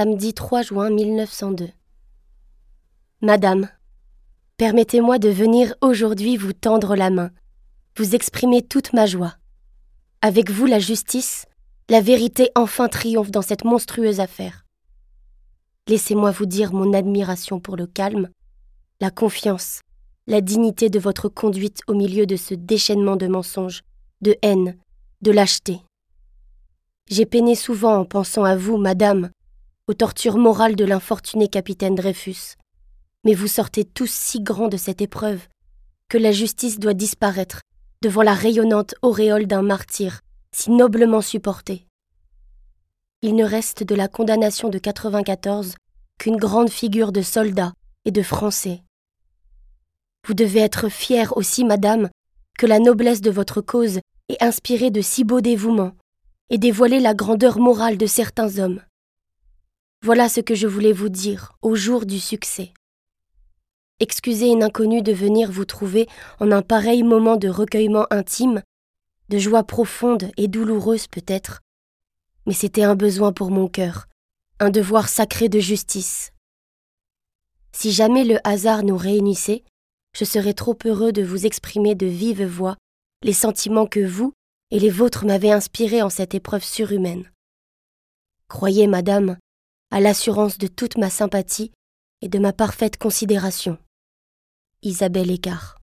Samedi 3 juin 1902. Madame, permettez-moi de venir aujourd'hui vous tendre la main, vous exprimer toute ma joie. Avec vous, la justice, la vérité enfin triomphe dans cette monstrueuse affaire. Laissez-moi vous dire mon admiration pour le calme, la confiance, la dignité de votre conduite au milieu de ce déchaînement de mensonges, de haine, de lâcheté. J'ai peiné souvent en pensant à vous, madame, aux tortures morales de l'infortuné capitaine Dreyfus. Mais vous sortez tous si grands de cette épreuve que la justice doit disparaître devant la rayonnante auréole d'un martyr si noblement supporté. Il ne reste de la condamnation de 94 qu'une grande figure de soldat et de Français. Vous devez être fière aussi, madame, que la noblesse de votre cause ait inspiré de si beaux dévouements et dévoilé la grandeur morale de certains hommes. Voilà ce que je voulais vous dire au jour du succès. Excusez une inconnue de venir vous trouver en un pareil moment de recueillement intime, de joie profonde et douloureuse peut-être, mais c'était un besoin pour mon cœur, un devoir sacré de justice. Si jamais le hasard nous réunissait, je serais trop heureux de vous exprimer de vive voix les sentiments que vous et les vôtres m'avez inspirés en cette épreuve surhumaine. Croyez, madame, à l'assurance de toute ma sympathie et de ma parfaite considération. Isabelle Écart.